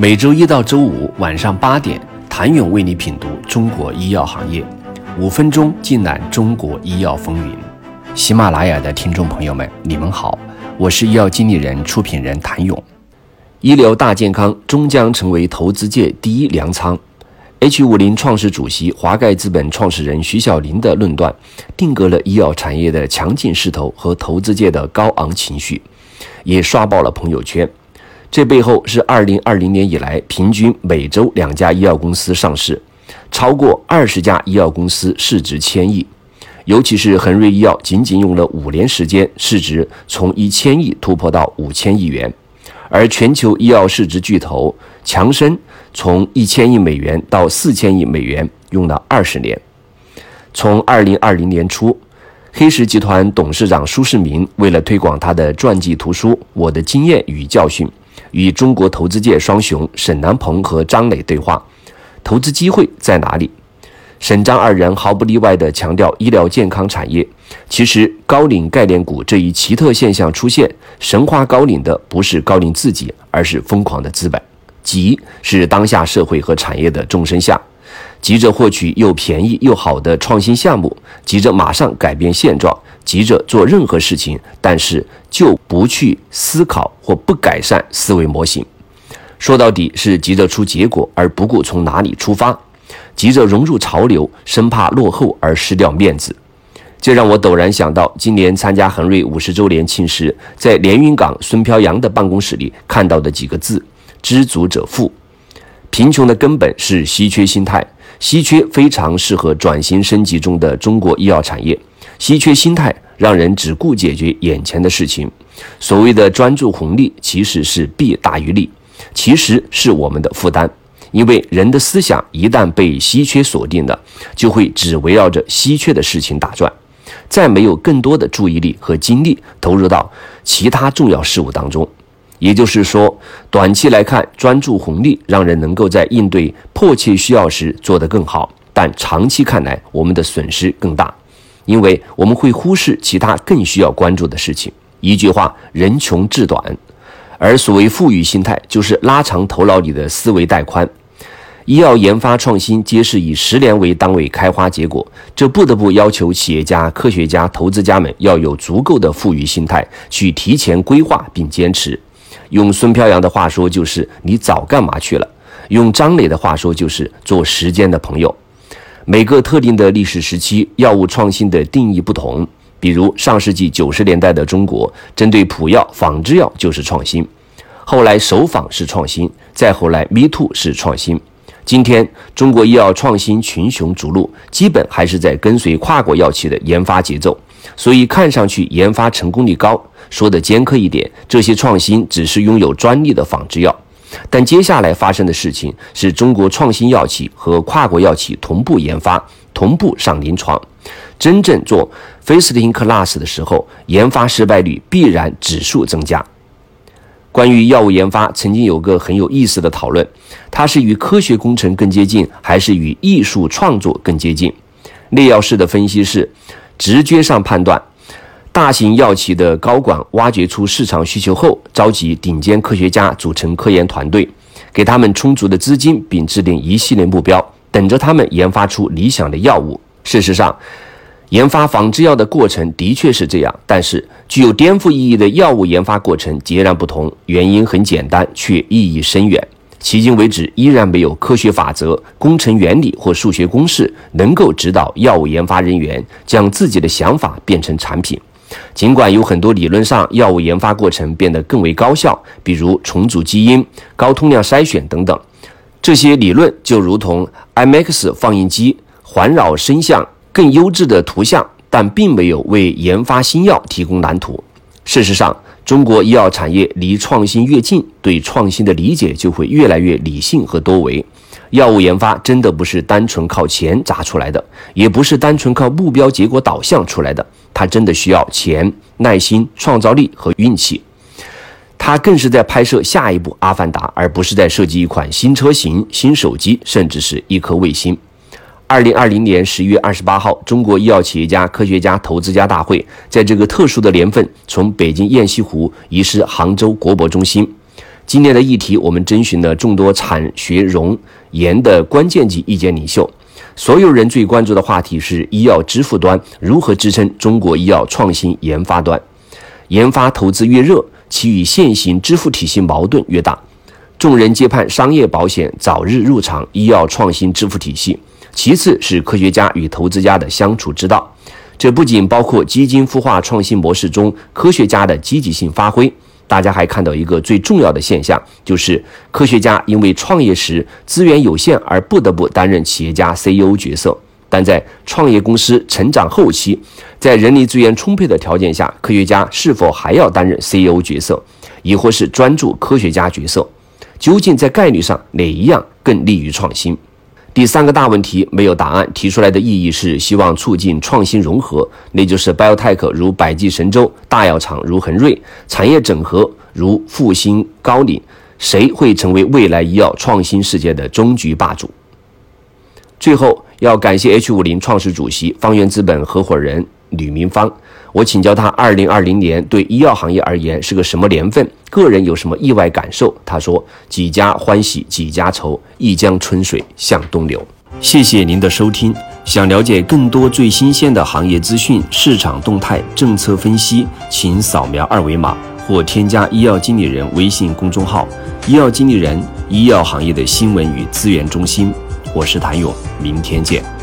每周一到周五晚上八点，谭勇为你品读中国医药行业，五分钟尽览中国医药风云。喜马拉雅的听众朋友们，你们好，我是医药经理人、出品人谭勇。医疗大健康终将成为投资界第一粮仓。H 五零创始主席、华盖资本创始人徐小林的论断，定格了医药产业的强劲势头和投资界的高昂情绪，也刷爆了朋友圈。这背后是二零二零年以来平均每周两家医药公司上市，超过二十家医药公司市值千亿，尤其是恒瑞医药，仅仅用了五年时间，市值从一千亿突破到五千亿元，而全球医药市值巨头强生从一千亿美元到四千亿美元用了二十年。从二零二零年初，黑石集团董事长舒世民为了推广他的传记图书《我的经验与教训》。与中国投资界双雄沈南鹏和张磊对话，投资机会在哪里？沈张二人毫不例外地强调医疗健康产业。其实高领概念股这一奇特现象出现，神话高领的不是高领自己，而是疯狂的资本，急是当下社会和产业的众生相。急着获取又便宜又好的创新项目，急着马上改变现状，急着做任何事情，但是就不去思考或不改善思维模型。说到底是急着出结果，而不顾从哪里出发，急着融入潮流，生怕落后而失掉面子。这让我陡然想到，今年参加恒瑞五十周年庆时，在连云港孙飘扬的办公室里看到的几个字：知足者富。贫穷的根本是稀缺心态。稀缺非常适合转型升级中的中国医药产业。稀缺心态让人只顾解决眼前的事情。所谓的专注红利，其实是弊大于利，其实是我们的负担。因为人的思想一旦被稀缺锁定了，就会只围绕着稀缺的事情打转，再没有更多的注意力和精力投入到其他重要事物当中。也就是说，短期来看，专注红利让人能够在应对迫切需要时做得更好；但长期看来，我们的损失更大，因为我们会忽视其他更需要关注的事情。一句话，人穷志短。而所谓富裕心态，就是拉长头脑里的思维带宽。医药研发创新皆是以十年为单位开花结果，这不得不要求企业家、科学家、投资家们要有足够的富裕心态，去提前规划并坚持。用孙飘扬的话说，就是你早干嘛去了；用张磊的话说，就是做时间的朋友。每个特定的历史时期，药物创新的定义不同。比如上世纪九十年代的中国，针对普药、仿制药就是创新；后来首仿是创新，再后来 Me Too 是创新。今天中国医药创新群雄逐鹿，基本还是在跟随跨国药企的研发节奏。所以看上去研发成功率高，说的尖刻一点，这些创新只是拥有专利的仿制药。但接下来发生的事情是中国创新药企和跨国药企同步研发、同步上临床。真正做 first in class 的时候，研发失败率必然指数增加。关于药物研发，曾经有个很有意思的讨论：它是与科学工程更接近，还是与艺术创作更接近？内药师的分析是。直觉上判断，大型药企的高管挖掘出市场需求后，召集顶尖科学家组成科研团队，给他们充足的资金，并制定一系列目标，等着他们研发出理想的药物。事实上，研发仿制药的过程的确是这样，但是具有颠覆意义的药物研发过程截然不同。原因很简单，却意义深远。迄今为止，依然没有科学法则、工程原理或数学公式能够指导药物研发人员将自己的想法变成产品。尽管有很多理论上药物研发过程变得更为高效，比如重组基因、高通量筛选等等，这些理论就如同 IMAX 放映机环绕声像、更优质的图像，但并没有为研发新药提供蓝图。事实上，中国医药产业离创新越近，对创新的理解就会越来越理性和多维。药物研发真的不是单纯靠钱砸出来的，也不是单纯靠目标结果导向出来的，它真的需要钱、耐心、创造力和运气。它更是在拍摄下一部《阿凡达》，而不是在设计一款新车型、新手机，甚至是一颗卫星。二零二零年十一月二十八号，中国医药企业家、科学家、投资家大会在这个特殊的年份，从北京雁西湖移师杭州国博中心。今年的议题，我们征询了众多产学融研的关键级意见领袖，所有人最关注的话题是医药支付端如何支撑中国医药创新研发端。研发投资越热，其与现行支付体系矛盾越大。众人皆盼商业保险早日入场医药创新支付体系，其次是科学家与投资家的相处之道。这不仅包括基金孵化创新模式中科学家的积极性发挥。大家还看到一个最重要的现象，就是科学家因为创业时资源有限而不得不担任企业家 CEO 角色，但在创业公司成长后期，在人力资源充沛的条件下，科学家是否还要担任 CEO 角色，亦或是专注科学家角色？究竟在概率上哪一样更利于创新？第三个大问题没有答案，提出来的意义是希望促进创新融合，那就是 biotech 如百济神州，大药厂如恒瑞，产业整合如复兴高瓴，谁会成为未来医药创新世界的终局霸主？最后要感谢 H 五零创始主席、方圆资本合伙人吕明芳。我请教他，二零二零年对医药行业而言是个什么年份？个人有什么意外感受？他说：“几家欢喜几家愁，一江春水向东流。”谢谢您的收听。想了解更多最新鲜的行业资讯、市场动态、政策分析，请扫描二维码或添加医药经理人微信公众号“医药经理人”——医药行业的新闻与资源中心。我是谭勇，明天见。